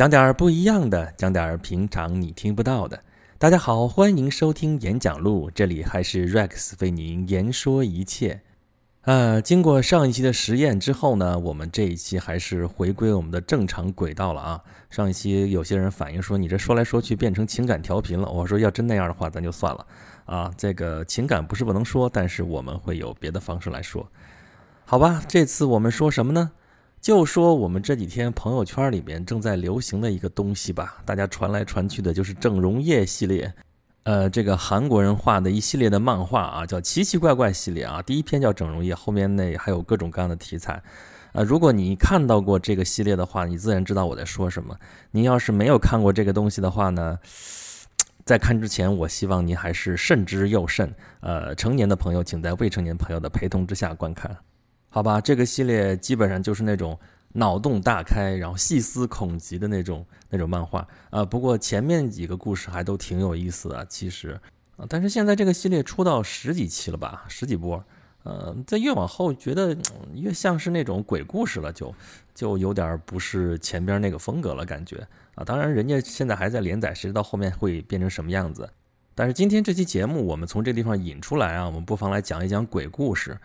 讲点儿不一样的，讲点儿平常你听不到的。大家好，欢迎收听演讲录，这里还是 Rex 为您言说一切。呃，经过上一期的实验之后呢，我们这一期还是回归我们的正常轨道了啊。上一期有些人反映说你这说来说去变成情感调频了，我说要真那样的话，咱就算了啊。这个情感不是不能说，但是我们会有别的方式来说，好吧？这次我们说什么呢？就说我们这几天朋友圈里面正在流行的一个东西吧，大家传来传去的就是整容液系列，呃，这个韩国人画的一系列的漫画啊，叫奇奇怪怪系列啊。第一篇叫整容液，后面那还有各种各样的题材。呃，如果你看到过这个系列的话，你自然知道我在说什么。您要是没有看过这个东西的话呢，在看之前，我希望您还是慎之又慎。呃，成年的朋友请在未成年朋友的陪同之下观看。好吧，这个系列基本上就是那种脑洞大开，然后细思恐极的那种那种漫画啊。不过前面几个故事还都挺有意思的，其实啊。但是现在这个系列出到十几期了吧，十几波，呃，在越往后觉得越像是那种鬼故事了，就就有点不是前边那个风格了，感觉啊。当然，人家现在还在连载，谁知道后面会变成什么样子？但是今天这期节目，我们从这地方引出来啊，我们不妨来讲一讲鬼故事。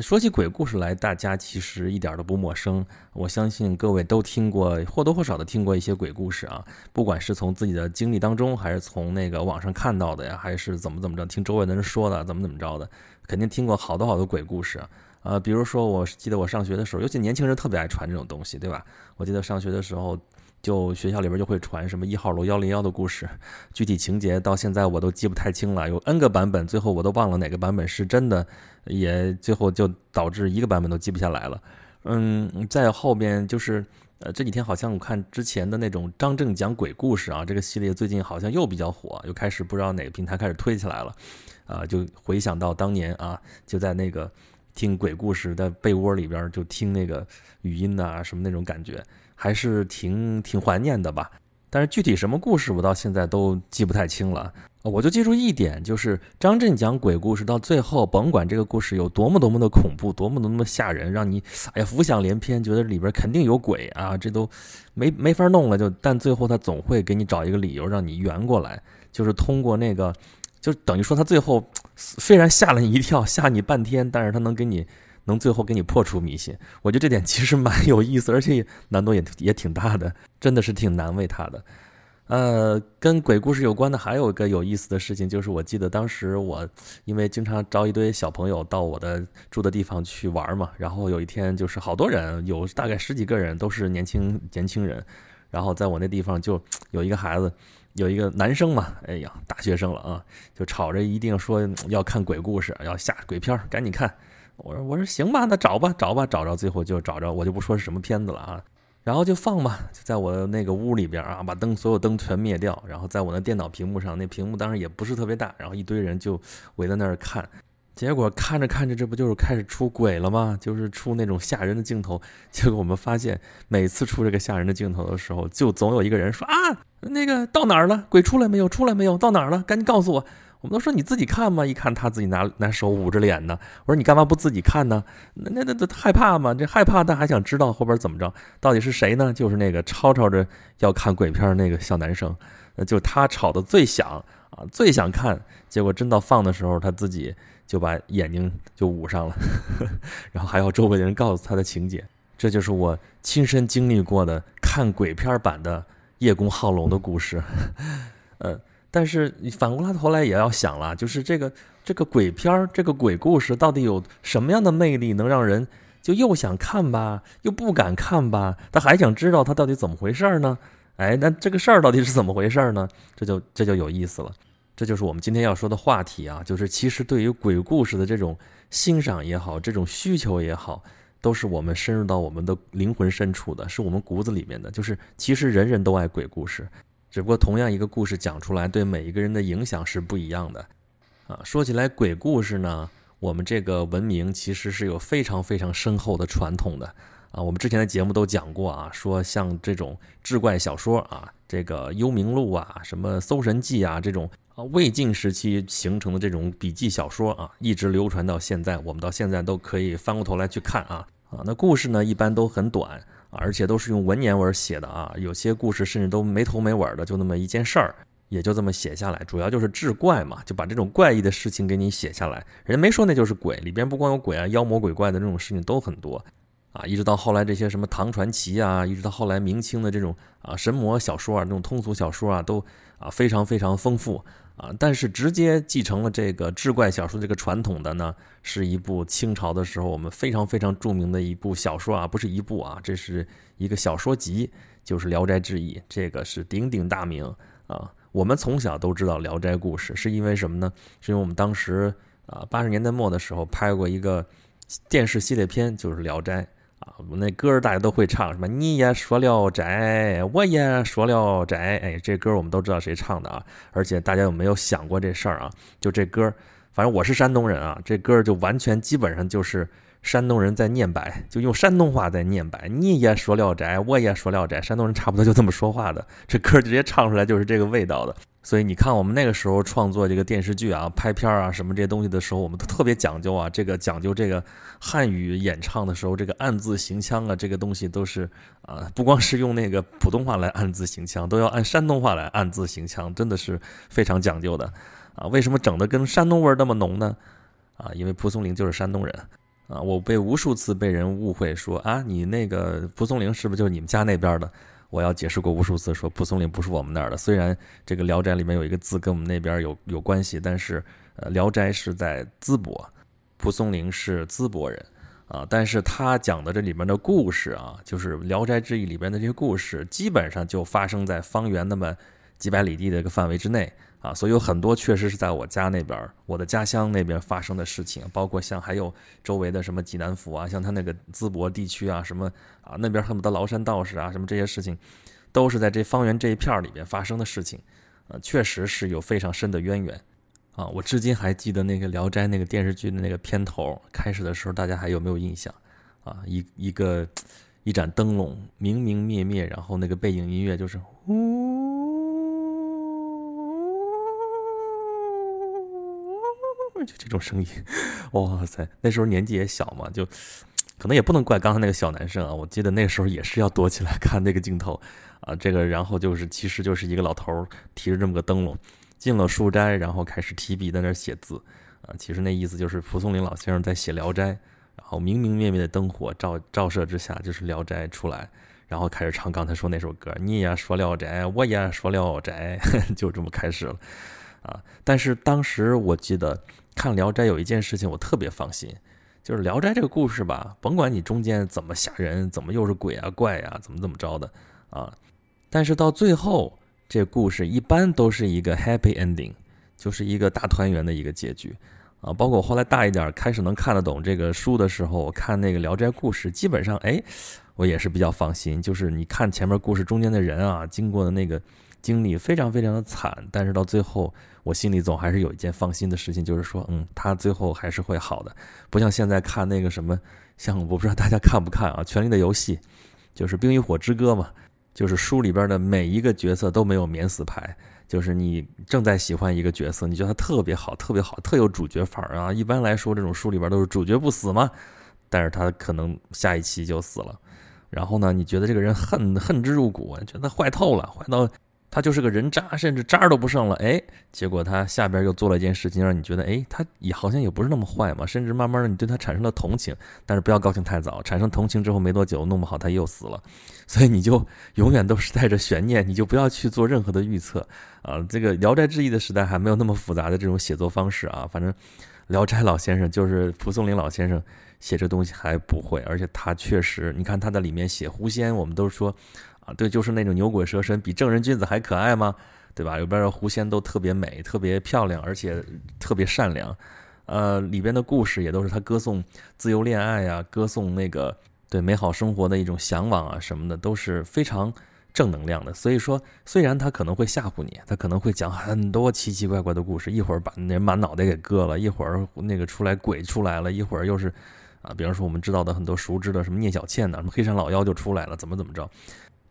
说起鬼故事来，大家其实一点都不陌生。我相信各位都听过，或多或少的听过一些鬼故事啊。不管是从自己的经历当中，还是从那个网上看到的呀，还是怎么怎么着，听周围的人说的，怎么怎么着的，肯定听过好多好多鬼故事啊。比如说，我记得我上学的时候，尤其年轻人特别爱传这种东西，对吧？我记得上学的时候。就学校里边就会传什么一号楼幺零幺的故事，具体情节到现在我都记不太清了，有 N 个版本，最后我都忘了哪个版本是真的，也最后就导致一个版本都记不下来了。嗯，在后边就是呃这几天好像我看之前的那种张震讲鬼故事啊，这个系列最近好像又比较火，又开始不知道哪个平台开始推起来了，啊，就回想到当年啊，就在那个听鬼故事的被窝里边就听那个语音啊什么那种感觉。还是挺挺怀念的吧，但是具体什么故事我到现在都记不太清了。我就记住一点，就是张震讲鬼故事到最后，甭管这个故事有多么多么的恐怖，多么多么吓人，让你哎呀浮想联翩，觉得里边肯定有鬼啊，这都没没法弄了。就但最后他总会给你找一个理由让你圆过来，就是通过那个，就等于说他最后 虽然吓了你一跳，吓你半天，但是他能给你。能最后给你破除迷信，我觉得这点其实蛮有意思，而且难度也也挺大的，真的是挺难为他的。呃，跟鬼故事有关的还有一个有意思的事情，就是我记得当时我因为经常招一堆小朋友到我的住的地方去玩嘛，然后有一天就是好多人，有大概十几个人都是年轻年轻人，然后在我那地方就有一个孩子，有一个男生嘛，哎呀，大学生了啊，就吵着一定说要看鬼故事，要下鬼片，赶紧看。我说我说行吧，那找吧找吧找着，最后就找着，我就不说是什么片子了啊，然后就放吧，就在我那个屋里边啊，把灯所有灯全灭掉，然后在我那电脑屏幕上，那屏幕当然也不是特别大，然后一堆人就围在那儿看，结果看着看着，这不就是开始出鬼了吗？就是出那种吓人的镜头，结果我们发现每次出这个吓人的镜头的时候，就总有一个人说啊，那个到哪儿了？鬼出来没有？出来没有？到哪儿了？赶紧告诉我。我们都说你自己看嘛，一看他自己拿拿手捂着脸呢。我说你干嘛不自己看呢？那那那害怕吗？这害怕，但还想知道后边怎么着，到底是谁呢？就是那个吵吵着要看鬼片那个小男生，就他吵得最响啊，最想看。结果真到放的时候，他自己就把眼睛就捂上了，然后还要周围的人告诉他的情节。这就是我亲身经历过的看鬼片版的叶公好龙的故事，呃。但是你反过来头来也要想了，就是这个这个鬼片儿，这个鬼故事到底有什么样的魅力，能让人就又想看吧，又不敢看吧，他还想知道他到底怎么回事呢？哎，那这个事儿到底是怎么回事呢？这就这就有意思了，这就是我们今天要说的话题啊，就是其实对于鬼故事的这种欣赏也好，这种需求也好，都是我们深入到我们的灵魂深处的，是我们骨子里面的，就是其实人人都爱鬼故事。只不过同样一个故事讲出来，对每一个人的影响是不一样的，啊，说起来鬼故事呢，我们这个文明其实是有非常非常深厚的传统的，啊，我们之前的节目都讲过啊，说像这种志怪小说啊，这个幽冥录啊，什么搜神记啊，这种啊魏晋时期形成的这种笔记小说啊，一直流传到现在，我们到现在都可以翻过头来去看啊，啊，那故事呢一般都很短。而且都是用文言文写的啊，有些故事甚至都没头没尾的，就那么一件事儿，也就这么写下来，主要就是志怪嘛，就把这种怪异的事情给你写下来。人家没说那就是鬼，里边不光有鬼啊，妖魔鬼怪的这种事情都很多啊。一直到后来这些什么唐传奇啊，一直到后来明清的这种啊神魔小说啊，这种通俗小说啊，都啊非常非常丰富。啊，但是直接继承了这个志怪小说这个传统的呢，是一部清朝的时候我们非常非常著名的一部小说啊，不是一部啊，这是一个小说集，就是《聊斋志异》，这个是鼎鼎大名啊。我们从小都知道《聊斋故事》，是因为什么呢？是因为我们当时啊八十年代末的时候拍过一个电视系列片，就是《聊斋》。啊，那歌大家都会唱，什么你也说聊斋，我也说聊斋，哎，这歌我们都知道谁唱的啊。而且大家有没有想过这事儿啊？就这歌，反正我是山东人啊，这歌就完全基本上就是山东人在念白，就用山东话在念白。你也说聊斋，我也说聊斋，山东人差不多就这么说话的。这歌直接唱出来就是这个味道的。所以你看，我们那个时候创作这个电视剧啊、拍片啊什么这些东西的时候，我们都特别讲究啊。这个讲究这个汉语演唱的时候，这个按字行腔啊，这个东西都是啊，不光是用那个普通话来按字行腔，都要按山东话来按字行腔，真的是非常讲究的啊。为什么整的跟山东味儿那么浓呢？啊，因为蒲松龄就是山东人啊。我被无数次被人误会说啊，你那个蒲松龄是不是就是你们家那边的？我要解释过无数次，说蒲松龄不是我们那儿的。虽然这个《聊斋》里面有一个字跟我们那边有有关系，但是呃，《聊斋》是在淄博，蒲松龄是淄博人啊。但是他讲的这里面的故事啊，就是《聊斋志异》里边的这些故事，基本上就发生在方圆那么几百里地的一个范围之内。啊，所以有很多确实是在我家那边，我的家乡那边发生的事情，包括像还有周围的什么济南府啊，像他那个淄博地区啊，什么啊那边恨不得崂山道士啊，什么这些事情，都是在这方圆这一片里边发生的事情，啊，确实是有非常深的渊源，啊，我至今还记得那个《聊斋》那个电视剧的那个片头开始的时候，大家还有没有印象？啊，一一个 一盏灯笼明明灭灭，然后那个背景音乐就是呜。就这种声音，哇塞！那时候年纪也小嘛，就可能也不能怪刚才那个小男生啊。我记得那时候也是要躲起来看那个镜头啊。这个然后就是，其实就是一个老头提着这么个灯笼进了书斋，然后开始提笔在那写字啊。其实那意思就是蒲松龄老先生在写《聊斋》，然后明明灭灭的灯火照照射之下，就是《聊斋》出来，然后开始唱刚才说那首歌。你也说《聊斋》，我也说《聊斋》，就这么开始了啊。但是当时我记得。看《聊斋》有一件事情我特别放心，就是《聊斋》这个故事吧，甭管你中间怎么吓人，怎么又是鬼啊怪啊，怎么怎么着的啊，但是到最后这故事一般都是一个 happy ending，就是一个大团圆的一个结局啊。包括后来大一点开始能看得懂这个书的时候，我看那个《聊斋》故事，基本上哎，我也是比较放心。就是你看前面故事中间的人啊，经过的那个经历非常非常的惨，但是到最后。我心里总还是有一件放心的事情，就是说，嗯，他最后还是会好的，不像现在看那个什么，像我不知道大家看不看啊，《权力的游戏》，就是《冰与火之歌》嘛，就是书里边的每一个角色都没有免死牌，就是你正在喜欢一个角色，你觉得他特别好，特别好，特有主角范儿啊。一般来说，这种书里边都是主角不死嘛，但是他可能下一期就死了，然后呢，你觉得这个人恨恨之入骨，觉得坏透了，坏到。他就是个人渣，甚至渣都不剩了。哎，结果他下边又做了一件事情，让你觉得，哎，他也好像也不是那么坏嘛。甚至慢慢的，你对他产生了同情。但是不要高兴太早，产生同情之后没多久，弄不好他又死了。所以你就永远都是带着悬念，你就不要去做任何的预测啊。这个《聊斋志异》的时代还没有那么复杂的这种写作方式啊。反正《聊斋》老先生就是蒲松龄老先生写这东西还不会，而且他确实，你看他在里面写狐仙，我们都说。啊，对，就是那种牛鬼蛇神，比正人君子还可爱吗？对吧？里边的狐仙都特别美，特别漂亮，而且特别善良。呃，里边的故事也都是他歌颂自由恋爱呀，歌颂那个对美好生活的一种向往啊什么的，都是非常正能量的。所以说，虽然他可能会吓唬你，他可能会讲很多奇奇怪怪的故事，一会儿把人把脑袋给割了，一会儿那个出来鬼出来了，一会儿又是啊，比方说我们知道的很多熟知的什么聂小倩呐，什么黑山老妖就出来了，怎么怎么着。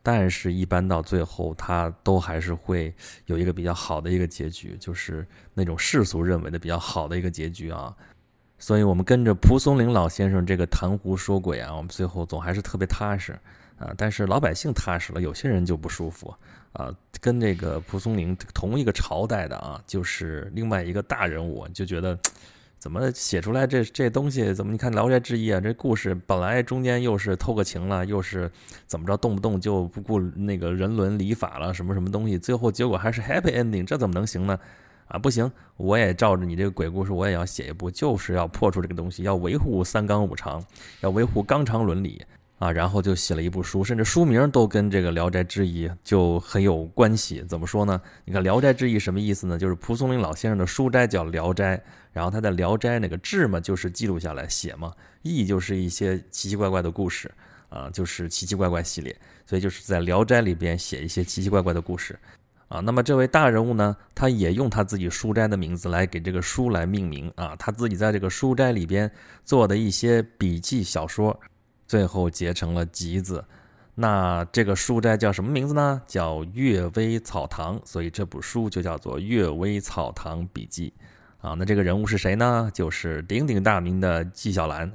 但是，一般到最后，他都还是会有一个比较好的一个结局，就是那种世俗认为的比较好的一个结局啊。所以，我们跟着蒲松龄老先生这个谈狐说鬼啊，我们最后总还是特别踏实啊，但是老百姓踏实了，有些人就不舒服啊。跟这个蒲松龄同一个朝代的啊，就是另外一个大人物，就觉得怎么写出来这这东西？怎么你看《聊斋志异》啊，这故事本来中间又是偷个情了，又是怎么着，动不动就不顾那个人伦礼法了，什么什么东西，最后结果还是 happy ending，这怎么能行呢？啊，不行，我也照着你这个鬼故事，我也要写一部，就是要破除这个东西，要维护三纲五常，要维护纲常伦理。啊，然后就写了一部书，甚至书名都跟这个《聊斋志异》就很有关系。怎么说呢？你看《聊斋志异》什么意思呢？就是蒲松龄老先生的书斋叫《聊斋》，然后他在《聊斋》那个志嘛，就是记录下来写嘛，异就是一些奇奇怪怪的故事啊，就是奇奇怪怪系列，所以就是在《聊斋》里边写一些奇奇怪怪的故事啊。那么这位大人物呢，他也用他自己书斋的名字来给这个书来命名啊，他自己在这个书斋里边做的一些笔记小说。最后结成了吉字，那这个书斋叫什么名字呢？叫《阅微草堂》，所以这部书就叫做《阅微草堂笔记》啊。那这个人物是谁呢？就是鼎鼎大名的纪晓岚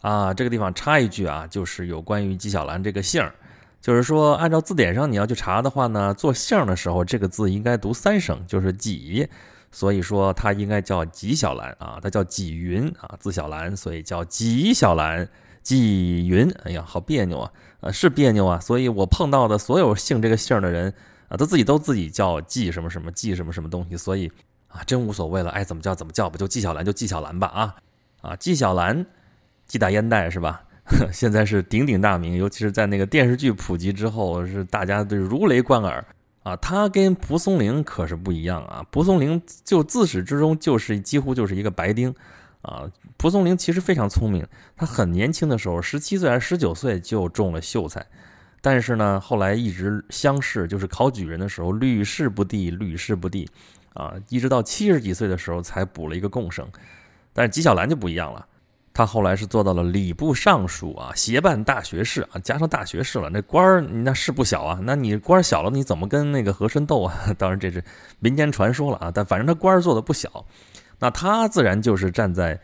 啊。这个地方插一句啊，就是有关于纪晓岚这个姓儿，就是说按照字典上你要去查的话呢，做姓的时候这个字应该读三声，就是纪，所以说他应该叫纪晓岚啊，他叫纪云啊，字晓岚，所以叫纪晓岚。纪云，哎呀，好别扭啊！啊，是别扭啊！所以我碰到的所有姓这个姓的人啊，他自己都自己叫纪什么什么纪什么什么东西，所以啊，真无所谓了，爱怎么叫怎么叫吧，就纪晓岚就纪晓岚吧啊啊，纪晓岚，纪大烟袋是吧？现在是鼎鼎大名，尤其是在那个电视剧普及之后，是大家都如雷贯耳啊。他跟蒲松龄可是不一样啊，蒲松龄就自始至终就是几乎就是一个白丁。啊，蒲松龄其实非常聪明，他很年轻的时候，十七岁还是十九岁就中了秀才，但是呢，后来一直乡试，就是考举人的时候屡试不第，屡试不第，啊，一直到七十几岁的时候才补了一个贡生。但是纪晓岚就不一样了，他后来是做到了礼部尚书啊，协办大学士啊，加上大学士了，那官儿那是不小啊，那你官儿小了，你怎么跟那个和珅斗啊？当然这是民间传说了啊，但反正他官儿做的不小。那他自然就是站在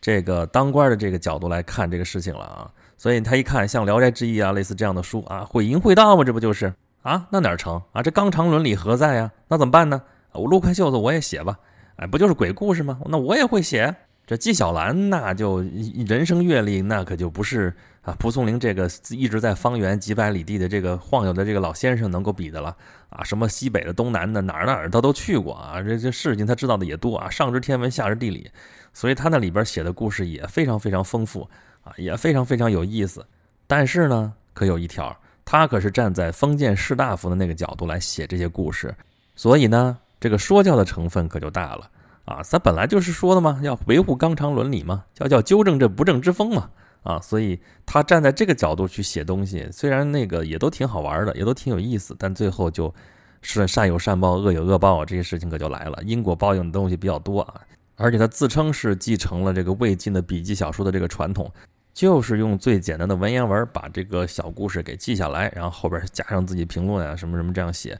这个当官的这个角度来看这个事情了啊，所以他一看像《聊斋志异》啊，类似这样的书啊，会淫会道嘛，这不就是啊？那哪成啊？这纲常伦理何在呀？那怎么办呢？我撸开袖子我也写吧，哎，不就是鬼故事吗？那我也会写。这纪晓岚那就人生阅历那可就不是啊蒲松龄这个一直在方圆几百里地的这个晃悠的这个老先生能够比的了啊！什么西北的、东南的，哪儿哪儿他都去过啊！这这事情他知道的也多啊，上知天文，下知地理，所以他那里边写的故事也非常非常丰富啊，也非常非常有意思。但是呢，可有一条，他可是站在封建士大夫的那个角度来写这些故事，所以呢，这个说教的成分可就大了。啊，咱本来就是说的嘛，要维护纲常伦理嘛，要叫纠正这不正之风嘛，啊，所以他站在这个角度去写东西，虽然那个也都挺好玩的，也都挺有意思，但最后就是善有善报，恶有恶报，这些事情可就来了，因果报应的东西比较多啊。而且他自称是继承了这个魏晋的笔记小说的这个传统，就是用最简单的文言文把这个小故事给记下来，然后后边加上自己评论啊什么什么这样写。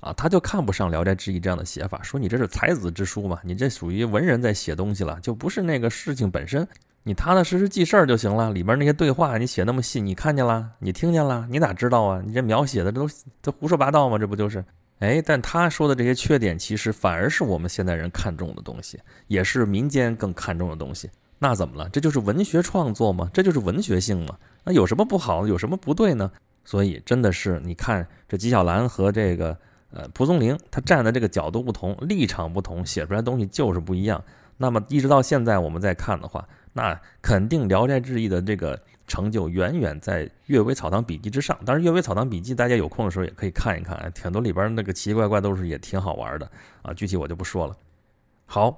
啊，他就看不上《聊斋志异》这样的写法，说你这是才子之书嘛，你这属于文人在写东西了，就不是那个事情本身，你踏踏实实记事儿就行了。里边那些对话你写那么细，你看见了，你听见了，你咋知道啊？你这描写的这都这胡说八道吗？这不就是？哎，但他说的这些缺点，其实反而是我们现代人看重的东西，也是民间更看重的东西。那怎么了？这就是文学创作吗？这就是文学性吗？那有什么不好？有什么不对呢？所以真的是，你看这纪晓岚和这个。呃，蒲松龄他站的这个角度不同，立场不同，写出来东西就是不一样。那么一直到现在，我们再看的话，那肯定《聊斋志异》的这个成就远远在《阅微草堂笔记》之上。当然，《阅微草堂笔记》大家有空的时候也可以看一看，很多里边那个奇奇怪怪都是也挺好玩的啊。具体我就不说了。好，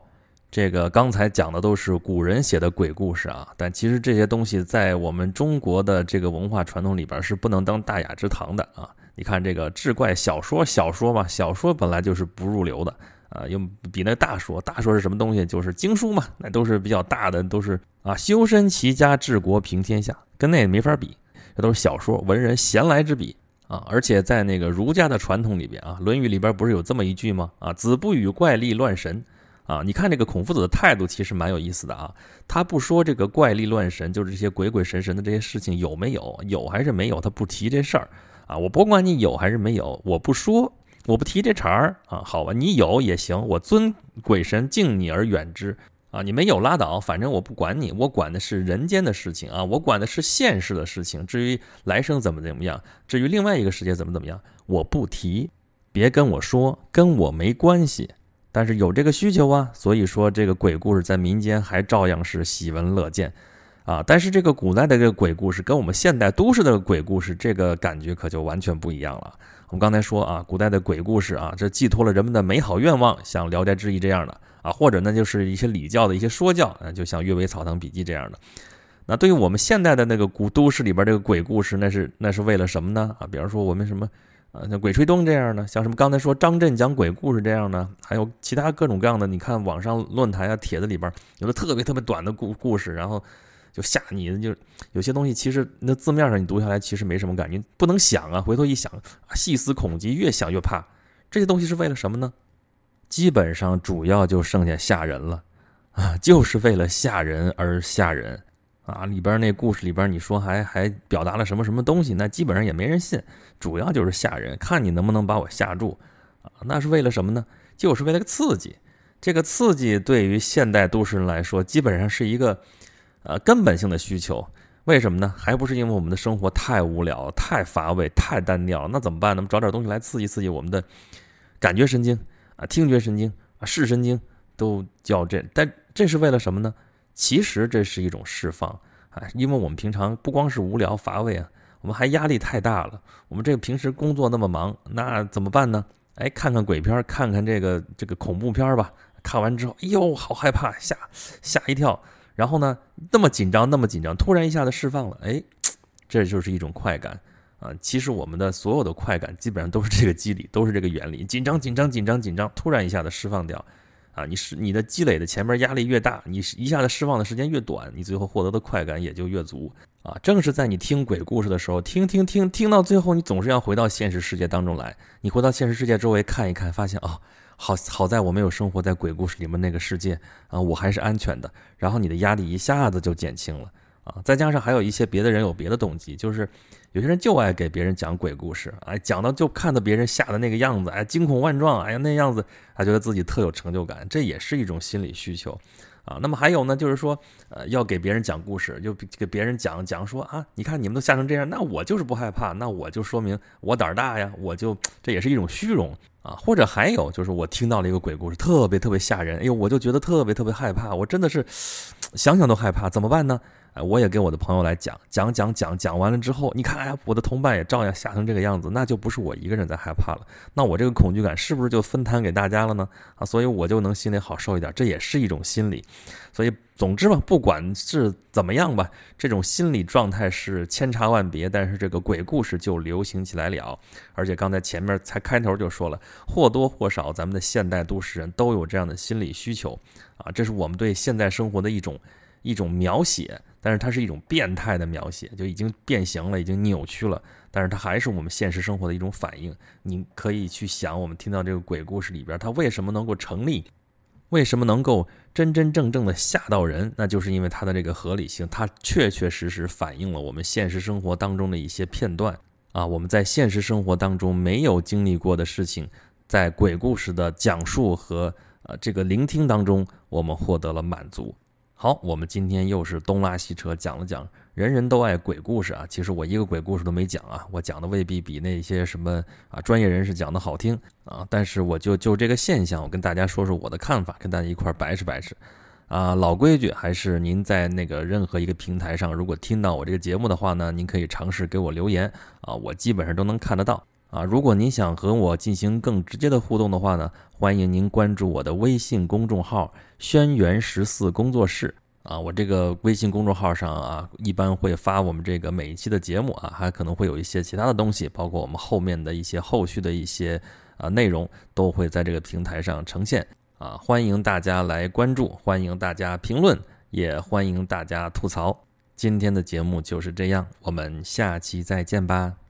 这个刚才讲的都是古人写的鬼故事啊，但其实这些东西在我们中国的这个文化传统里边是不能当大雅之堂的啊。你看这个志怪小说，小说嘛，小说本来就是不入流的啊，又比那大说，大说是什么东西？就是经书嘛，那都是比较大的，都是啊，修身齐家治国平天下，跟那也没法比，这都是小说，文人闲来之笔啊。而且在那个儒家的传统里边啊，《论语》里边不是有这么一句吗？啊，子不语怪力乱神啊，你看这个孔夫子的态度其实蛮有意思的啊，他不说这个怪力乱神，就是这些鬼鬼神神的这些事情有没有，有还是没有，他不提这事儿啊。我不管你有还是没有，我不说，我不提这茬儿啊。好吧，你有也行，我尊鬼神敬你而远之啊。你没有拉倒，反正我不管你，我管的是人间的事情啊，我管的是现世的事情。至于来生怎么怎么样，至于另外一个世界怎么怎么样，我不提，别跟我说，跟我没关系。但是有这个需求啊，所以说这个鬼故事在民间还照样是喜闻乐见，啊，但是这个古代的这个鬼故事跟我们现代都市的鬼故事这个感觉可就完全不一样了。我们刚才说啊，古代的鬼故事啊，这寄托了人们的美好愿望，像《聊斋志异》这样的啊，或者呢就是一些礼教的一些说教啊，就像《阅微草堂笔记》这样的。那对于我们现代的那个古都市里边这个鬼故事，那是那是为了什么呢？啊，比方说我们什么？啊，像《鬼吹灯》这样的，像什么刚才说张震讲鬼故事这样的，还有其他各种各样的。你看网上论坛啊、帖子里边有的特别特别短的故故事，然后就吓你，就有些东西其实那字面上你读下来其实没什么感觉，不能想啊。回头一想，细思恐极，越想越怕。这些东西是为了什么呢？基本上主要就剩下吓人了啊，就是为了吓人而吓人。啊，里边那故事里边，你说还还表达了什么什么东西？那基本上也没人信，主要就是吓人，看你能不能把我吓住啊？那是为了什么呢？就是为了个刺激。这个刺激对于现代都市人来说，基本上是一个呃根本性的需求。为什么呢？还不是因为我们的生活太无聊、太乏味、太单调？那怎么办呢？找点东西来刺激刺激我们的感觉神经啊、听觉神经啊、视神经都叫这，但这是为了什么呢？其实这是一种释放啊，因为我们平常不光是无聊乏味啊，我们还压力太大了。我们这个平时工作那么忙，那怎么办呢？哎，看看鬼片，看看这个这个恐怖片吧。看完之后，哎呦，好害怕，吓吓一跳。然后呢，那么紧张，那么紧张，突然一下子释放了，哎，这就是一种快感啊。其实我们的所有的快感，基本上都是这个机理，都是这个原理。紧张，紧张，紧张，紧张，突然一下子释放掉。啊，你是你的积累的前面压力越大，你一下子释放的时间越短，你最后获得的快感也就越足啊。正是在你听鬼故事的时候，听听听听到最后，你总是要回到现实世界当中来。你回到现实世界周围看一看，发现哦，好好在我没有生活在鬼故事里面那个世界啊，我还是安全的。然后你的压力一下子就减轻了啊。再加上还有一些别的人有别的动机，就是。有些人就爱给别人讲鬼故事，哎，讲到就看到别人吓的那个样子，哎，惊恐万状，哎呀，那样子，他觉得自己特有成就感，这也是一种心理需求，啊，那么还有呢，就是说，呃，要给别人讲故事，就给别人讲讲说啊，你看你们都吓成这样，那我就是不害怕，那我就说明我胆儿大呀，我就这也是一种虚荣啊，或者还有就是我听到了一个鬼故事，特别特别吓人，哎呦，我就觉得特别特别害怕，我真的是 想想都害怕，怎么办呢？我也跟我的朋友来讲讲讲讲讲完了之后，你看，哎，我的同伴也照样吓成这个样子，那就不是我一个人在害怕了，那我这个恐惧感是不是就分摊给大家了呢？啊，所以我就能心里好受一点，这也是一种心理。所以，总之吧，不管是怎么样吧，这种心理状态是千差万别，但是这个鬼故事就流行起来了。而且刚才前面才开头就说了，或多或少咱们的现代都市人都有这样的心理需求啊，这是我们对现代生活的一种一种描写。但是它是一种变态的描写，就已经变形了，已经扭曲了。但是它还是我们现实生活的一种反应。你可以去想，我们听到这个鬼故事里边，它为什么能够成立？为什么能够真真正正的吓到人？那就是因为它的这个合理性，它确确实实反映了我们现实生活当中的一些片段啊，我们在现实生活当中没有经历过的事情，在鬼故事的讲述和呃这个聆听当中，我们获得了满足。好，我们今天又是东拉西扯讲了讲，人人都爱鬼故事啊。其实我一个鬼故事都没讲啊，我讲的未必比那些什么啊专业人士讲的好听啊。但是我就就这个现象，我跟大家说说我的看法，跟大家一块白扯白扯。啊，老规矩，还是您在那个任何一个平台上，如果听到我这个节目的话呢，您可以尝试给我留言啊，我基本上都能看得到啊。如果您想和我进行更直接的互动的话呢，欢迎您关注我的微信公众号。轩辕十四工作室啊，我这个微信公众号上啊，一般会发我们这个每一期的节目啊，还可能会有一些其他的东西，包括我们后面的一些后续的一些啊内容，都会在这个平台上呈现啊，欢迎大家来关注，欢迎大家评论，也欢迎大家吐槽。今天的节目就是这样，我们下期再见吧。